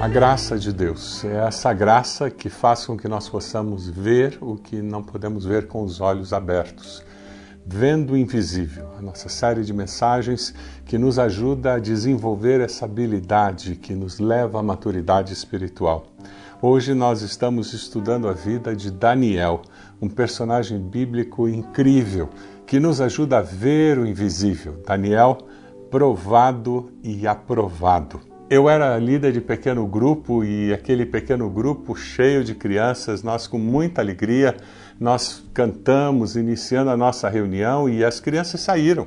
A graça de Deus é essa graça que faz com que nós possamos ver o que não podemos ver com os olhos abertos. Vendo o Invisível, a nossa série de mensagens que nos ajuda a desenvolver essa habilidade que nos leva à maturidade espiritual. Hoje nós estamos estudando a vida de Daniel, um personagem bíblico incrível que nos ajuda a ver o invisível. Daniel, provado e aprovado. Eu era líder de pequeno grupo e aquele pequeno grupo cheio de crianças, nós com muita alegria, nós cantamos iniciando a nossa reunião e as crianças saíram.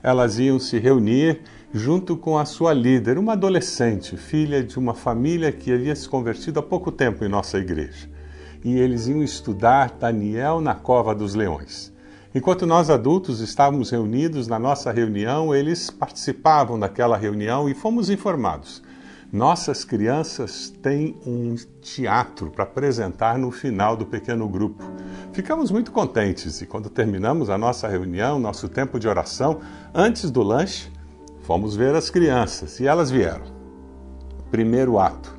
Elas iam se reunir junto com a sua líder, uma adolescente, filha de uma família que havia se convertido há pouco tempo em nossa igreja. E eles iam estudar Daniel na cova dos leões. Enquanto nós adultos estávamos reunidos na nossa reunião, eles participavam daquela reunião e fomos informados. Nossas crianças têm um teatro para apresentar no final do pequeno grupo. Ficamos muito contentes e, quando terminamos a nossa reunião, nosso tempo de oração, antes do lanche, fomos ver as crianças e elas vieram. Primeiro ato: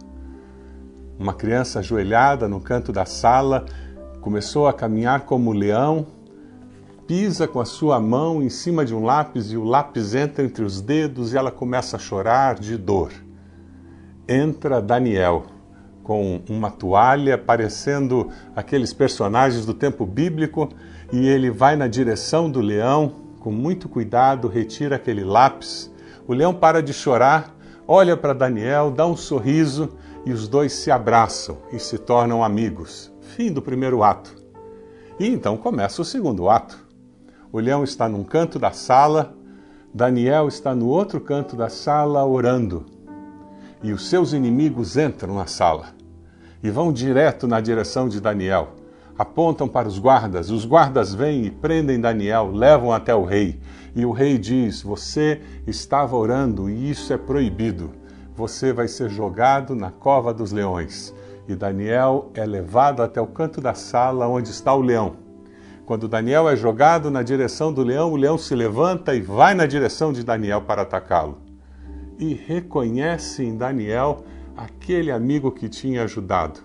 uma criança ajoelhada no canto da sala começou a caminhar como leão pisa com a sua mão em cima de um lápis e o lápis entra entre os dedos e ela começa a chorar de dor. Entra Daniel com uma toalha parecendo aqueles personagens do tempo bíblico e ele vai na direção do leão, com muito cuidado, retira aquele lápis. O leão para de chorar, olha para Daniel, dá um sorriso e os dois se abraçam e se tornam amigos. Fim do primeiro ato. E então começa o segundo ato. O leão está num canto da sala, Daniel está no outro canto da sala orando. E os seus inimigos entram na sala e vão direto na direção de Daniel. Apontam para os guardas, os guardas vêm e prendem Daniel, levam até o rei. E o rei diz: Você estava orando e isso é proibido. Você vai ser jogado na cova dos leões. E Daniel é levado até o canto da sala onde está o leão. Quando Daniel é jogado na direção do leão, o leão se levanta e vai na direção de Daniel para atacá-lo. E reconhece em Daniel aquele amigo que tinha ajudado.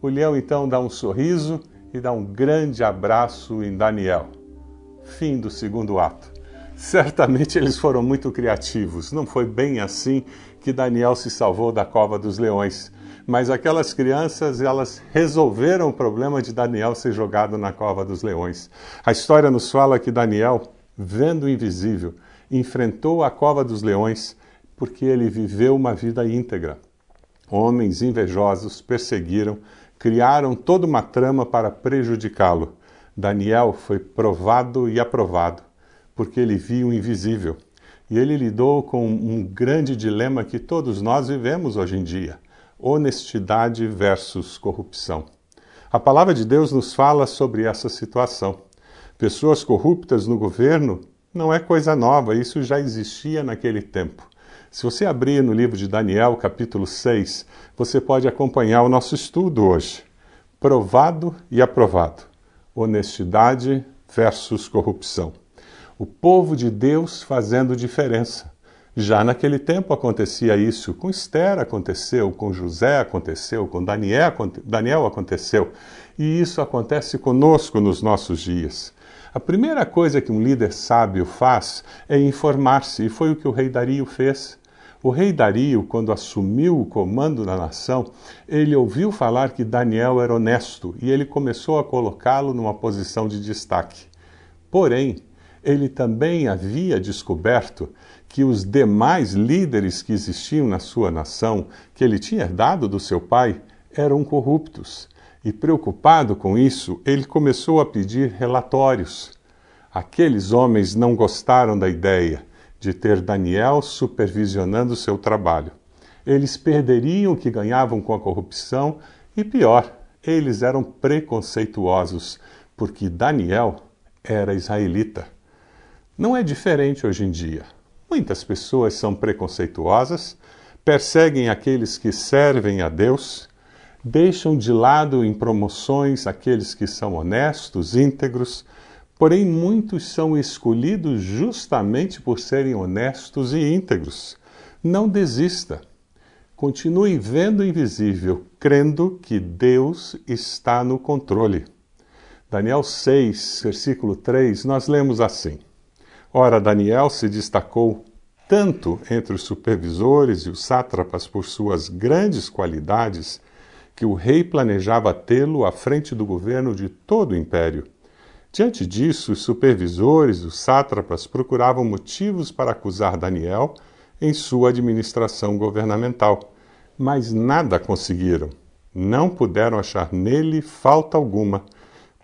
O leão então dá um sorriso e dá um grande abraço em Daniel. Fim do segundo ato. Certamente eles foram muito criativos. Não foi bem assim que Daniel se salvou da cova dos leões mas aquelas crianças elas resolveram o problema de Daniel ser jogado na cova dos leões. A história nos fala que Daniel, vendo o invisível, enfrentou a cova dos leões porque ele viveu uma vida íntegra. Homens invejosos perseguiram, criaram toda uma trama para prejudicá-lo. Daniel foi provado e aprovado porque ele viu o invisível. E ele lidou com um grande dilema que todos nós vivemos hoje em dia honestidade versus corrupção. A palavra de Deus nos fala sobre essa situação. Pessoas corruptas no governo não é coisa nova, isso já existia naquele tempo. Se você abrir no livro de Daniel, capítulo 6, você pode acompanhar o nosso estudo hoje. Provado e aprovado. Honestidade versus corrupção. O povo de Deus fazendo diferença. Já naquele tempo acontecia isso, com Esther aconteceu, com José aconteceu, com Daniel, Daniel aconteceu, e isso acontece conosco nos nossos dias. A primeira coisa que um líder sábio faz é informar-se, e foi o que o rei Dario fez. O rei Dario, quando assumiu o comando da nação, ele ouviu falar que Daniel era honesto e ele começou a colocá-lo numa posição de destaque. Porém, ele também havia descoberto que os demais líderes que existiam na sua nação, que ele tinha herdado do seu pai, eram corruptos. E preocupado com isso, ele começou a pedir relatórios. Aqueles homens não gostaram da ideia de ter Daniel supervisionando seu trabalho. Eles perderiam o que ganhavam com a corrupção e, pior, eles eram preconceituosos, porque Daniel era israelita. Não é diferente hoje em dia. Muitas pessoas são preconceituosas, perseguem aqueles que servem a Deus, deixam de lado em promoções aqueles que são honestos, íntegros, porém muitos são escolhidos justamente por serem honestos e íntegros. Não desista. Continue vendo o invisível, crendo que Deus está no controle. Daniel 6, versículo 3, nós lemos assim: Ora, Daniel se destacou tanto entre os supervisores e os sátrapas por suas grandes qualidades que o rei planejava tê-lo à frente do governo de todo o império. Diante disso, os supervisores e os sátrapas procuravam motivos para acusar Daniel em sua administração governamental, mas nada conseguiram. Não puderam achar nele falta alguma,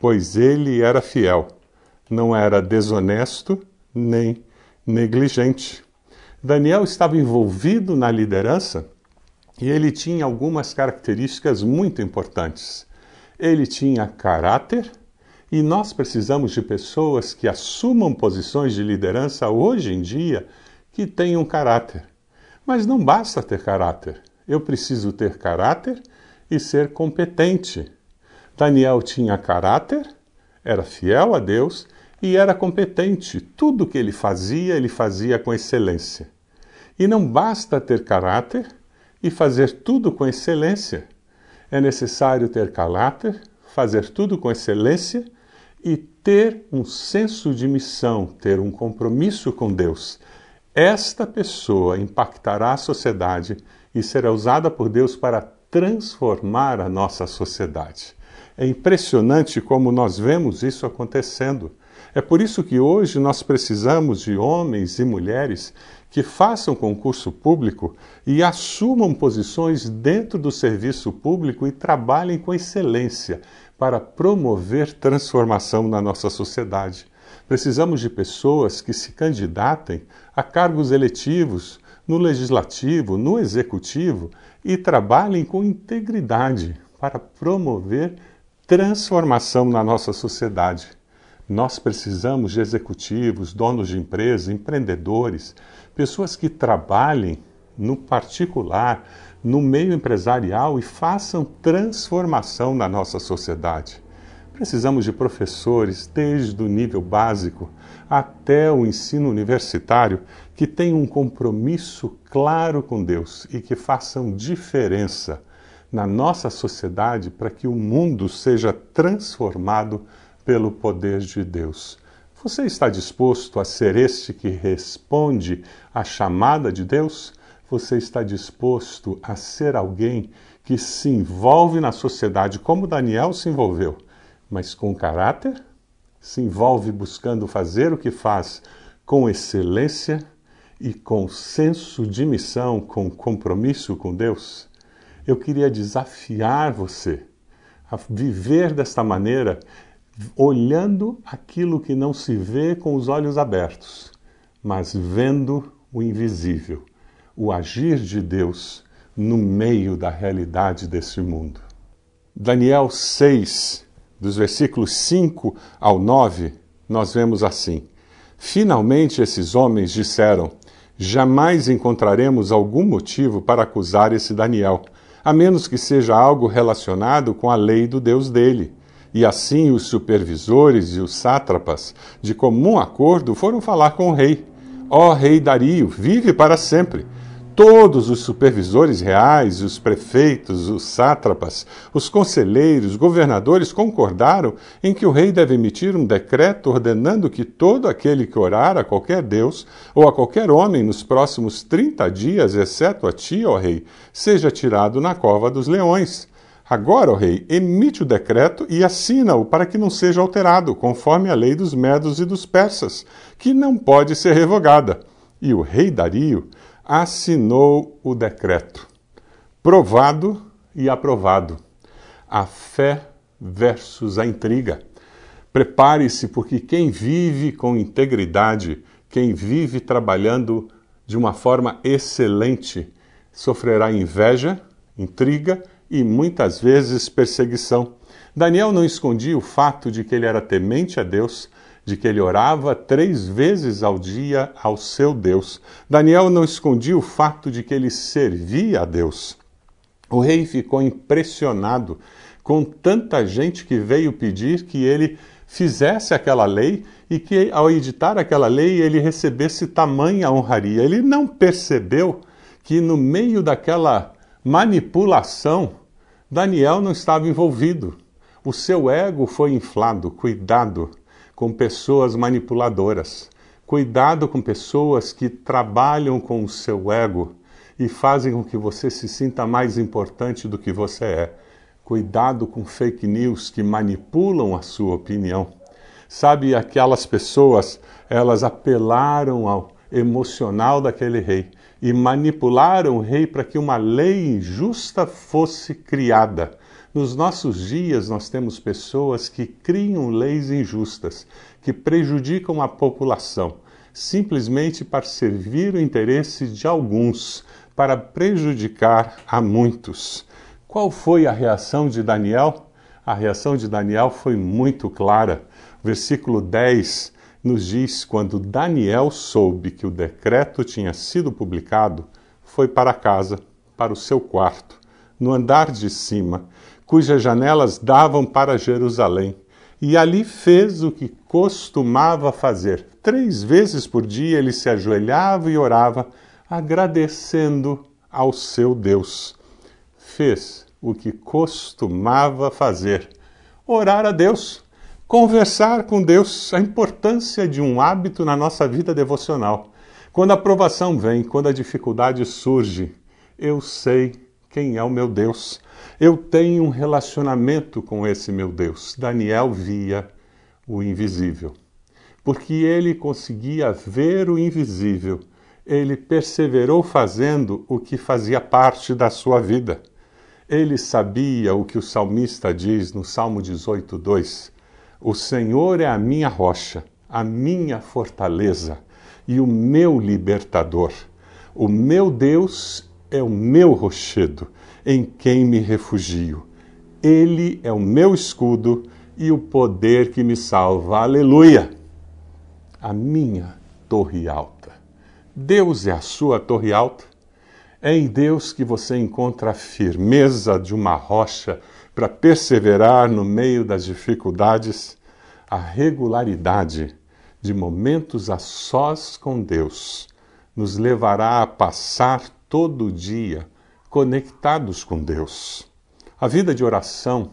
pois ele era fiel, não era desonesto nem negligente. Daniel estava envolvido na liderança e ele tinha algumas características muito importantes. Ele tinha caráter, e nós precisamos de pessoas que assumam posições de liderança hoje em dia que tenham caráter. Mas não basta ter caráter. Eu preciso ter caráter e ser competente. Daniel tinha caráter, era fiel a Deus e era competente. Tudo que ele fazia, ele fazia com excelência. E não basta ter caráter e fazer tudo com excelência. É necessário ter caráter, fazer tudo com excelência e ter um senso de missão, ter um compromisso com Deus. Esta pessoa impactará a sociedade e será usada por Deus para transformar a nossa sociedade. É impressionante como nós vemos isso acontecendo. É por isso que hoje nós precisamos de homens e mulheres que façam concurso público e assumam posições dentro do serviço público e trabalhem com excelência para promover transformação na nossa sociedade. Precisamos de pessoas que se candidatem a cargos eletivos no legislativo, no executivo e trabalhem com integridade para promover transformação na nossa sociedade. Nós precisamos de executivos, donos de empresas, empreendedores, pessoas que trabalhem no particular, no meio empresarial e façam transformação na nossa sociedade. Precisamos de professores, desde o nível básico até o ensino universitário, que tenham um compromisso claro com Deus e que façam diferença na nossa sociedade para que o mundo seja transformado pelo poder de Deus. Você está disposto a ser este que responde à chamada de Deus? Você está disposto a ser alguém que se envolve na sociedade como Daniel se envolveu, mas com caráter? Se envolve buscando fazer o que faz com excelência e com senso de missão, com compromisso com Deus? Eu queria desafiar você a viver desta maneira olhando aquilo que não se vê com os olhos abertos, mas vendo o invisível, o agir de Deus no meio da realidade desse mundo. Daniel 6, dos versículos 5 ao 9, nós vemos assim: Finalmente esses homens disseram: Jamais encontraremos algum motivo para acusar esse Daniel, a menos que seja algo relacionado com a lei do Deus dele. E assim os supervisores e os sátrapas, de comum acordo, foram falar com o rei. Ó oh, rei Dario, vive para sempre. Todos os supervisores reais, os prefeitos, os sátrapas, os conselheiros, governadores concordaram em que o rei deve emitir um decreto ordenando que todo aquele que orar a qualquer Deus ou a qualquer homem nos próximos trinta dias, exceto a ti, ó rei, seja tirado na cova dos leões. Agora, o rei, emite o decreto e assina-o para que não seja alterado, conforme a lei dos medos e dos persas, que não pode ser revogada. E o rei Dario assinou o decreto. Provado e aprovado. A fé versus a intriga. Prepare-se, porque quem vive com integridade, quem vive trabalhando de uma forma excelente, sofrerá inveja, intriga e muitas vezes perseguição. Daniel não escondia o fato de que ele era temente a Deus, de que ele orava três vezes ao dia ao seu Deus. Daniel não escondia o fato de que ele servia a Deus. O rei ficou impressionado com tanta gente que veio pedir que ele fizesse aquela lei e que, ao editar aquela lei, ele recebesse tamanha honraria. Ele não percebeu que, no meio daquela manipulação, Daniel não estava envolvido. O seu ego foi inflado. Cuidado com pessoas manipuladoras. Cuidado com pessoas que trabalham com o seu ego e fazem com que você se sinta mais importante do que você é. Cuidado com fake news que manipulam a sua opinião. Sabe, aquelas pessoas, elas apelaram ao emocional daquele rei e manipularam o rei para que uma lei injusta fosse criada. Nos nossos dias, nós temos pessoas que criam leis injustas, que prejudicam a população, simplesmente para servir o interesse de alguns, para prejudicar a muitos. Qual foi a reação de Daniel? A reação de Daniel foi muito clara. Versículo 10 nos diz: quando Daniel soube que o decreto tinha sido publicado, foi para casa, para o seu quarto, no andar de cima, cujas janelas davam para Jerusalém, e ali fez o que costumava fazer. Três vezes por dia ele se ajoelhava e orava, agradecendo ao seu Deus. Fez o que costumava fazer: orar a Deus Conversar com Deus, a importância de um hábito na nossa vida devocional. Quando a provação vem, quando a dificuldade surge, eu sei quem é o meu Deus. Eu tenho um relacionamento com esse meu Deus. Daniel via o invisível. Porque ele conseguia ver o invisível, ele perseverou fazendo o que fazia parte da sua vida. Ele sabia o que o salmista diz no Salmo 18, 2 o Senhor é a minha rocha, a minha fortaleza e o meu libertador. O meu Deus é o meu rochedo, em quem me refugio. Ele é o meu escudo e o poder que me salva. Aleluia! A minha torre alta. Deus é a sua torre alta. É em Deus que você encontra a firmeza de uma rocha para perseverar no meio das dificuldades, a regularidade de momentos a sós com Deus nos levará a passar todo o dia conectados com Deus. A vida de oração,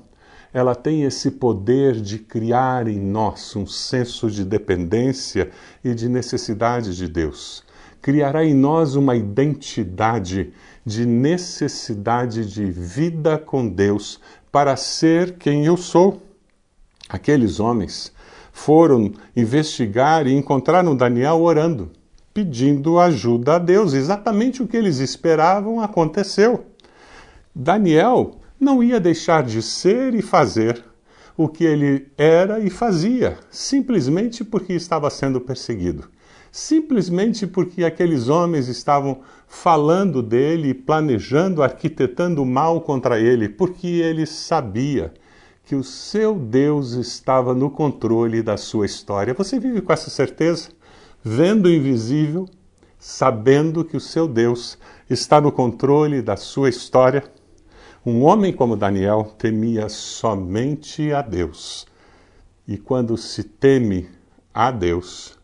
ela tem esse poder de criar em nós um senso de dependência e de necessidade de Deus. Criará em nós uma identidade de necessidade de vida com Deus para ser quem eu sou. Aqueles homens foram investigar e encontraram Daniel orando, pedindo ajuda a Deus. Exatamente o que eles esperavam aconteceu. Daniel não ia deixar de ser e fazer o que ele era e fazia, simplesmente porque estava sendo perseguido. Simplesmente porque aqueles homens estavam falando dele, planejando, arquitetando mal contra ele, porque ele sabia que o seu Deus estava no controle da sua história. Você vive com essa certeza? Vendo o invisível, sabendo que o seu Deus está no controle da sua história? Um homem como Daniel temia somente a Deus. E quando se teme a Deus,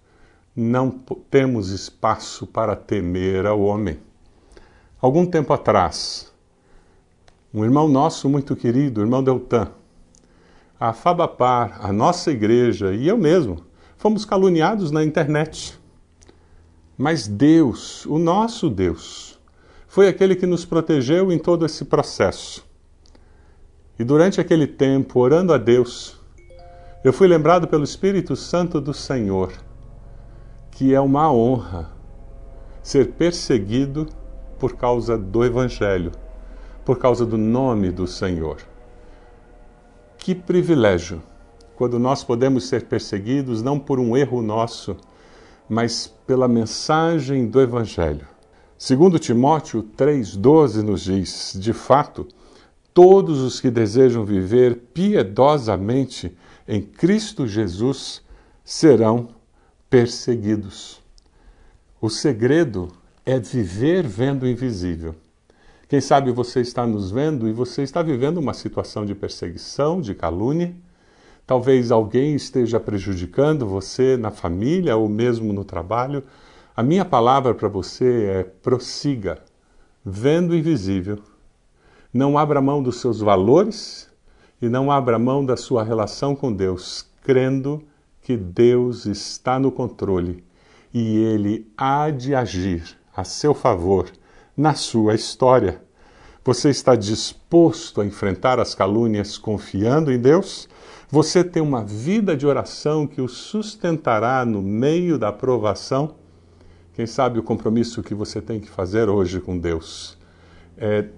não temos espaço para temer ao homem. Algum tempo atrás, um irmão nosso muito querido, o irmão Deltan, a Fabapar, a nossa igreja e eu mesmo fomos caluniados na internet. Mas Deus, o nosso Deus, foi aquele que nos protegeu em todo esse processo. E durante aquele tempo, orando a Deus, eu fui lembrado pelo Espírito Santo do Senhor que é uma honra ser perseguido por causa do Evangelho, por causa do nome do Senhor. Que privilégio quando nós podemos ser perseguidos não por um erro nosso, mas pela mensagem do Evangelho. Segundo Timóteo 3,12 nos diz, de fato, todos os que desejam viver piedosamente em Cristo Jesus serão perseguidos. O segredo é viver vendo o invisível. Quem sabe você está nos vendo e você está vivendo uma situação de perseguição, de calúnia. Talvez alguém esteja prejudicando você na família ou mesmo no trabalho. A minha palavra para você é prossiga, vendo o invisível, Não abra mão dos seus valores e não abra mão da sua relação com Deus, crendo que Deus está no controle e ele há de agir a seu favor na sua história. Você está disposto a enfrentar as calúnias confiando em Deus? Você tem uma vida de oração que o sustentará no meio da provação? Quem sabe o compromisso que você tem que fazer hoje com Deus é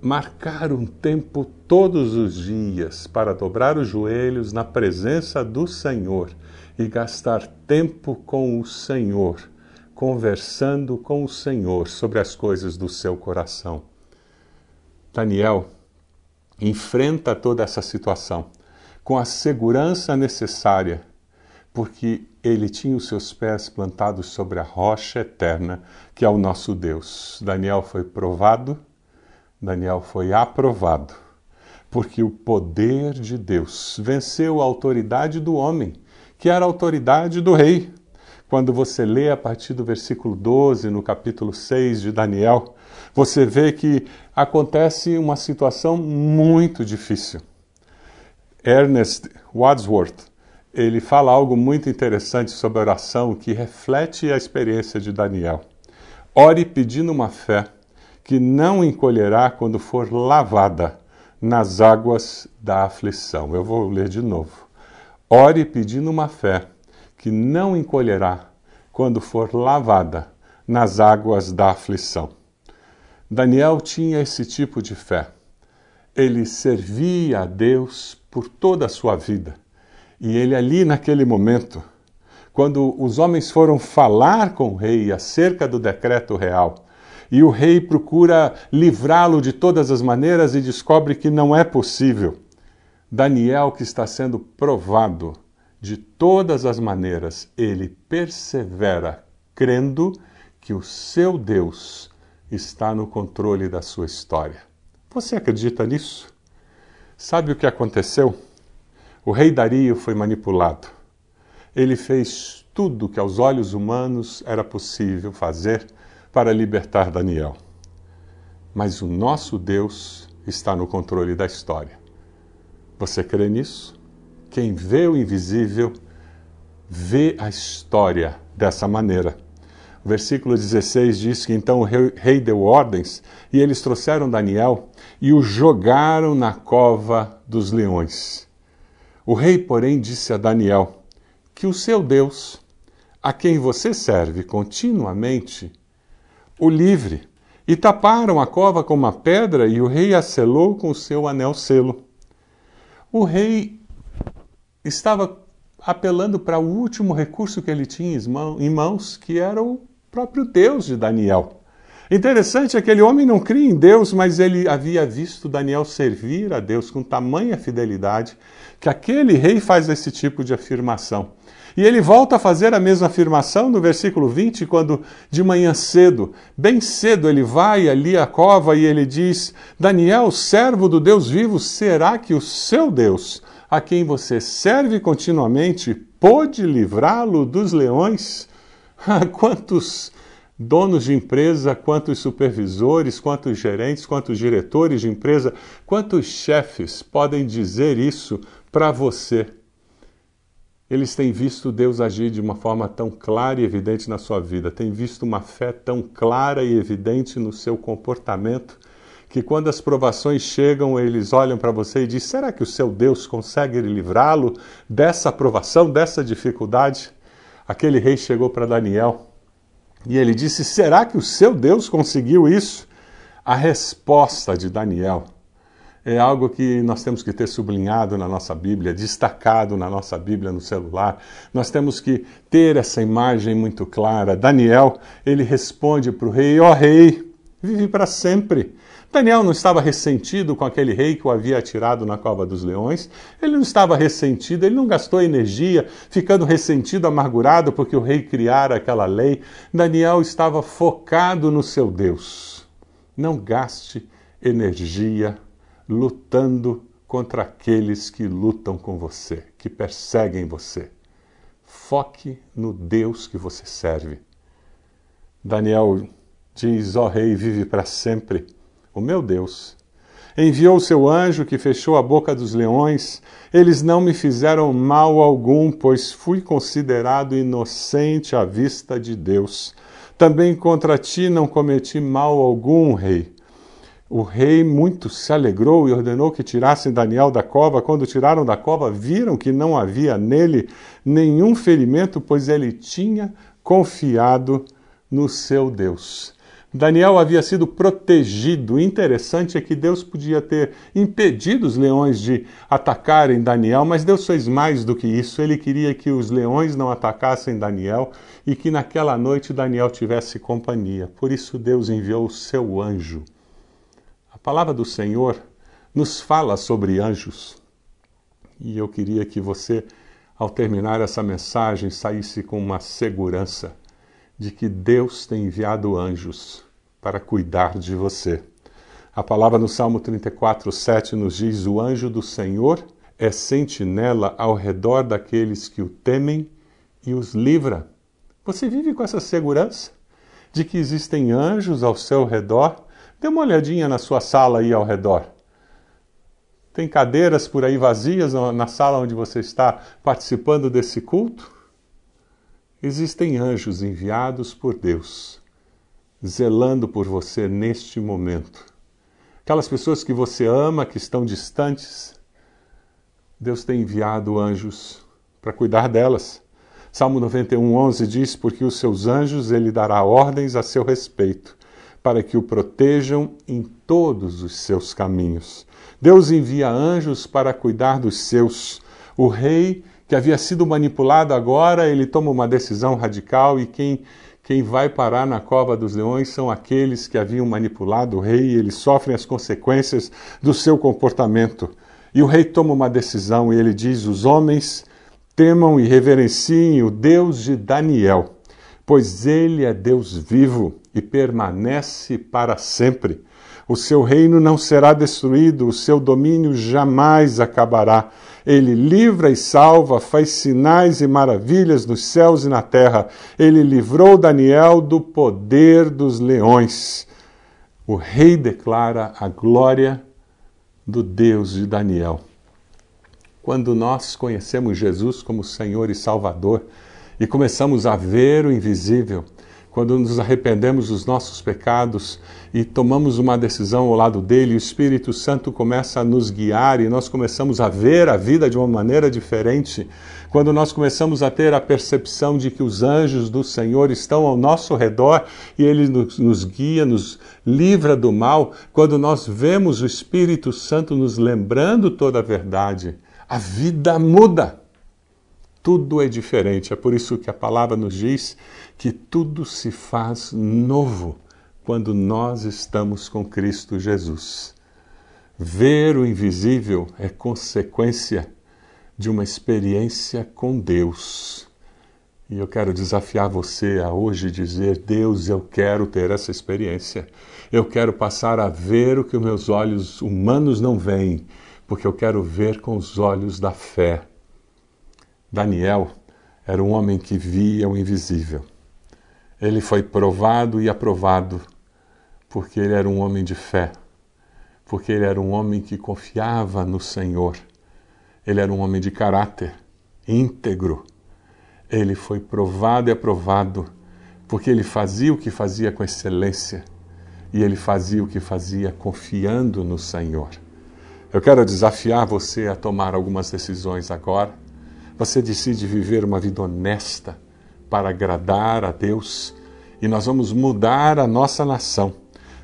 marcar um tempo todos os dias para dobrar os joelhos na presença do Senhor e gastar tempo com o Senhor, conversando com o Senhor sobre as coisas do seu coração. Daniel enfrenta toda essa situação com a segurança necessária, porque ele tinha os seus pés plantados sobre a rocha eterna, que é o nosso Deus. Daniel foi provado, Daniel foi aprovado, porque o poder de Deus venceu a autoridade do homem que era a autoridade do rei. Quando você lê a partir do versículo 12, no capítulo 6 de Daniel, você vê que acontece uma situação muito difícil. Ernest Wadsworth, ele fala algo muito interessante sobre a oração que reflete a experiência de Daniel. Ore pedindo uma fé que não encolherá quando for lavada nas águas da aflição. Eu vou ler de novo. Ore pedindo uma fé que não encolherá quando for lavada nas águas da aflição. Daniel tinha esse tipo de fé. Ele servia a Deus por toda a sua vida. E ele, ali naquele momento, quando os homens foram falar com o rei acerca do decreto real, e o rei procura livrá-lo de todas as maneiras e descobre que não é possível. Daniel, que está sendo provado de todas as maneiras, ele persevera crendo que o seu Deus está no controle da sua história. Você acredita nisso? Sabe o que aconteceu? O rei Dario foi manipulado. Ele fez tudo que aos olhos humanos era possível fazer para libertar Daniel. Mas o nosso Deus está no controle da história. Você crê nisso? Quem vê o invisível vê a história dessa maneira. O versículo 16 diz que então o rei deu ordens e eles trouxeram Daniel e o jogaram na cova dos leões. O rei, porém, disse a Daniel que o seu Deus, a quem você serve continuamente, o livre. E taparam a cova com uma pedra e o rei a selou com o seu anel selo. O rei estava apelando para o último recurso que ele tinha em mãos, que era o próprio Deus de Daniel. Interessante, aquele homem não cria em Deus, mas ele havia visto Daniel servir a Deus com tamanha fidelidade que aquele rei faz esse tipo de afirmação. E ele volta a fazer a mesma afirmação no versículo 20, quando de manhã cedo, bem cedo, ele vai ali à cova e ele diz: Daniel, servo do Deus vivo, será que o seu Deus, a quem você serve continuamente, pôde livrá-lo dos leões? quantos donos de empresa, quantos supervisores, quantos gerentes, quantos diretores de empresa, quantos chefes podem dizer isso para você? Eles têm visto Deus agir de uma forma tão clara e evidente na sua vida, têm visto uma fé tão clara e evidente no seu comportamento, que quando as provações chegam, eles olham para você e dizem: será que o seu Deus consegue livrá-lo dessa provação, dessa dificuldade? Aquele rei chegou para Daniel e ele disse: será que o seu Deus conseguiu isso? A resposta de Daniel é algo que nós temos que ter sublinhado na nossa Bíblia, destacado na nossa Bíblia no celular. Nós temos que ter essa imagem muito clara. Daniel, ele responde para o rei: Ó oh, rei, vive para sempre. Daniel não estava ressentido com aquele rei que o havia atirado na cova dos leões. Ele não estava ressentido, ele não gastou energia ficando ressentido, amargurado porque o rei criara aquela lei. Daniel estava focado no seu Deus. Não gaste energia lutando contra aqueles que lutam com você, que perseguem você. Foque no Deus que você serve. Daniel diz: Ó oh, Rei, vive para sempre. O meu Deus enviou seu anjo que fechou a boca dos leões. Eles não me fizeram mal algum, pois fui considerado inocente à vista de Deus. Também contra ti não cometi mal algum, rei. O rei muito se alegrou e ordenou que tirassem Daniel da cova. Quando tiraram da cova, viram que não havia nele nenhum ferimento, pois ele tinha confiado no seu Deus. Daniel havia sido protegido. O interessante é que Deus podia ter impedido os leões de atacarem Daniel, mas Deus fez mais do que isso. Ele queria que os leões não atacassem Daniel e que naquela noite Daniel tivesse companhia. Por isso Deus enviou o seu anjo. Palavra do Senhor nos fala sobre anjos. E eu queria que você, ao terminar essa mensagem, saísse com uma segurança de que Deus tem enviado anjos para cuidar de você. A palavra no Salmo 34, 7 nos diz: O anjo do Senhor é sentinela ao redor daqueles que o temem e os livra. Você vive com essa segurança de que existem anjos ao seu redor? Dê uma olhadinha na sua sala aí ao redor. Tem cadeiras por aí vazias na sala onde você está participando desse culto? Existem anjos enviados por Deus, zelando por você neste momento. Aquelas pessoas que você ama, que estão distantes, Deus tem enviado anjos para cuidar delas. Salmo 91, 11 diz: Porque os seus anjos ele dará ordens a seu respeito, para que o protejam em todos os seus caminhos. Deus envia anjos para cuidar dos seus. O rei que havia sido manipulado agora, ele toma uma decisão radical e quem, quem vai parar na cova dos leões são aqueles que haviam manipulado o rei e eles sofrem as consequências do seu comportamento. E o rei toma uma decisão e ele diz: Os homens temam e reverenciem o Deus de Daniel, pois ele é Deus vivo e permanece para sempre. O seu reino não será destruído, o seu domínio jamais acabará. Ele livra e salva, faz sinais e maravilhas nos céus e na terra. Ele livrou Daniel do poder dos leões. O rei declara a glória do Deus de Daniel. Quando nós conhecemos Jesus como Senhor e Salvador e começamos a ver o invisível, quando nos arrependemos dos nossos pecados e tomamos uma decisão ao lado dele, o Espírito Santo começa a nos guiar e nós começamos a ver a vida de uma maneira diferente. Quando nós começamos a ter a percepção de que os anjos do Senhor estão ao nosso redor e ele nos, nos guia, nos livra do mal, quando nós vemos o Espírito Santo nos lembrando toda a verdade, a vida muda tudo é diferente. É por isso que a palavra nos diz que tudo se faz novo quando nós estamos com Cristo Jesus. Ver o invisível é consequência de uma experiência com Deus. E eu quero desafiar você a hoje dizer: Deus, eu quero ter essa experiência. Eu quero passar a ver o que meus olhos humanos não veem, porque eu quero ver com os olhos da fé. Daniel era um homem que via o invisível. Ele foi provado e aprovado porque ele era um homem de fé, porque ele era um homem que confiava no Senhor. Ele era um homem de caráter íntegro. Ele foi provado e aprovado porque ele fazia o que fazia com excelência e ele fazia o que fazia confiando no Senhor. Eu quero desafiar você a tomar algumas decisões agora você decide viver uma vida honesta para agradar a Deus e nós vamos mudar a nossa nação,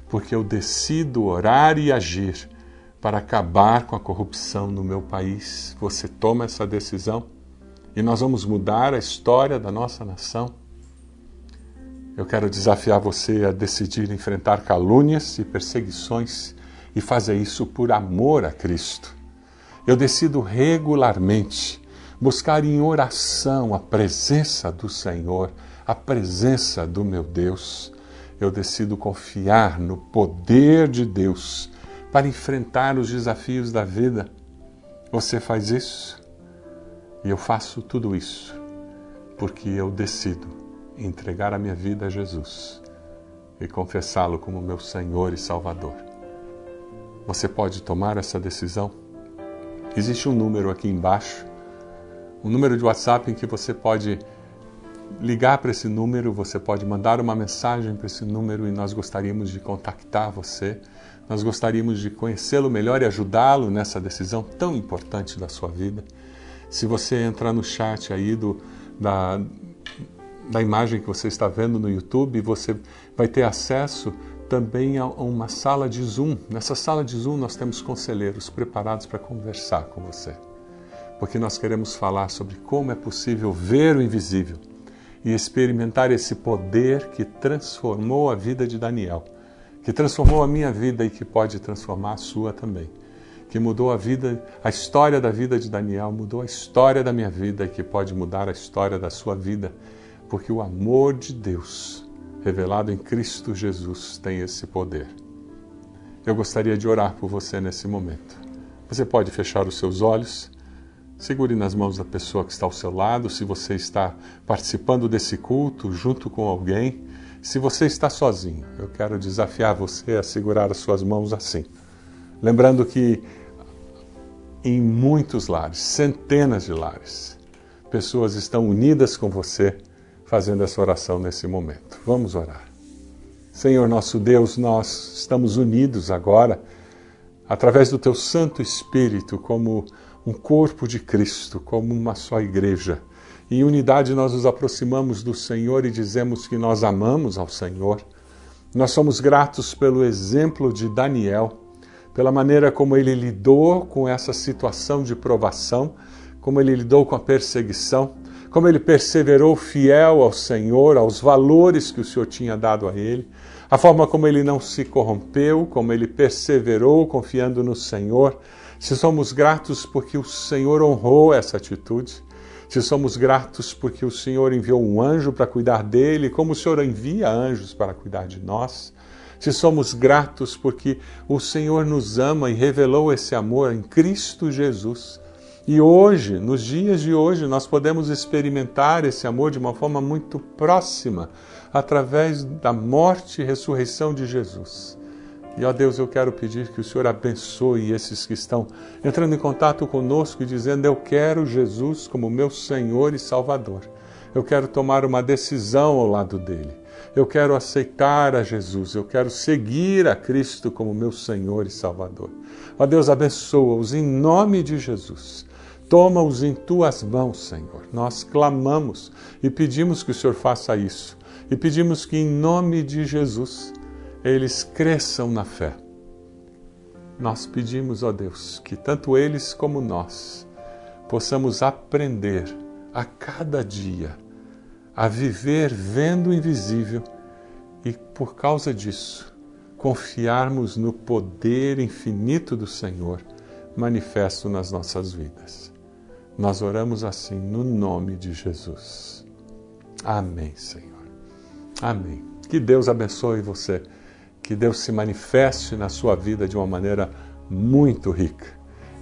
porque eu decido orar e agir para acabar com a corrupção no meu país. Você toma essa decisão e nós vamos mudar a história da nossa nação. Eu quero desafiar você a decidir enfrentar calúnias e perseguições e fazer isso por amor a Cristo. Eu decido regularmente buscar em oração a presença do Senhor, a presença do meu Deus. Eu decido confiar no poder de Deus para enfrentar os desafios da vida. Você faz isso? E eu faço tudo isso porque eu decido entregar a minha vida a Jesus e confessá-lo como meu Senhor e Salvador. você pode tomar essa decisão. Existe um número aqui embaixo, um número de WhatsApp em que você pode ligar para esse número, você pode mandar uma mensagem para esse número e nós gostaríamos de contactar você. Nós gostaríamos de conhecê-lo melhor e ajudá-lo nessa decisão tão importante da sua vida. Se você entrar no chat aí do, da, da imagem que você está vendo no YouTube, você vai ter acesso também a uma sala de Zoom. Nessa sala de Zoom nós temos conselheiros preparados para conversar com você. Porque nós queremos falar sobre como é possível ver o invisível e experimentar esse poder que transformou a vida de Daniel, que transformou a minha vida e que pode transformar a sua também. Que mudou a vida, a história da vida de Daniel, mudou a história da minha vida e que pode mudar a história da sua vida, porque o amor de Deus revelado em Cristo Jesus, tem esse poder. Eu gostaria de orar por você nesse momento. Você pode fechar os seus olhos, segure nas mãos da pessoa que está ao seu lado, se você está participando desse culto junto com alguém. Se você está sozinho, eu quero desafiar você a segurar as suas mãos assim. Lembrando que em muitos lares, centenas de lares, pessoas estão unidas com você fazendo essa oração nesse momento. Vamos orar. Senhor nosso Deus, nós estamos unidos agora, através do Teu Santo Espírito, como um corpo de Cristo, como uma só igreja. Em unidade nós nos aproximamos do Senhor e dizemos que nós amamos ao Senhor. Nós somos gratos pelo exemplo de Daniel, pela maneira como ele lidou com essa situação de provação, como ele lidou com a perseguição como ele perseverou fiel ao Senhor, aos valores que o Senhor tinha dado a ele, a forma como ele não se corrompeu, como ele perseverou confiando no Senhor. Se somos gratos porque o Senhor honrou essa atitude, se somos gratos porque o Senhor enviou um anjo para cuidar dele, como o Senhor envia anjos para cuidar de nós, se somos gratos porque o Senhor nos ama e revelou esse amor em Cristo Jesus e hoje, nos dias de hoje, nós podemos experimentar esse amor de uma forma muito próxima, através da morte e ressurreição de Jesus. E ó Deus, eu quero pedir que o Senhor abençoe esses que estão entrando em contato conosco e dizendo: Eu quero Jesus como meu Senhor e Salvador. Eu quero tomar uma decisão ao lado dele. Eu quero aceitar a Jesus. Eu quero seguir a Cristo como meu Senhor e Salvador. Ó Deus, abençoa-os em nome de Jesus. Toma-os em tuas mãos, Senhor. Nós clamamos e pedimos que o Senhor faça isso. E pedimos que, em nome de Jesus, eles cresçam na fé. Nós pedimos, ó Deus, que tanto eles como nós possamos aprender a cada dia a viver vendo o invisível e, por causa disso, confiarmos no poder infinito do Senhor manifesto nas nossas vidas. Nós oramos assim no nome de Jesus. Amém, Senhor. Amém. Que Deus abençoe você. Que Deus se manifeste na sua vida de uma maneira muito rica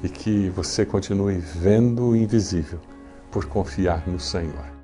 e que você continue vendo o invisível por confiar no Senhor.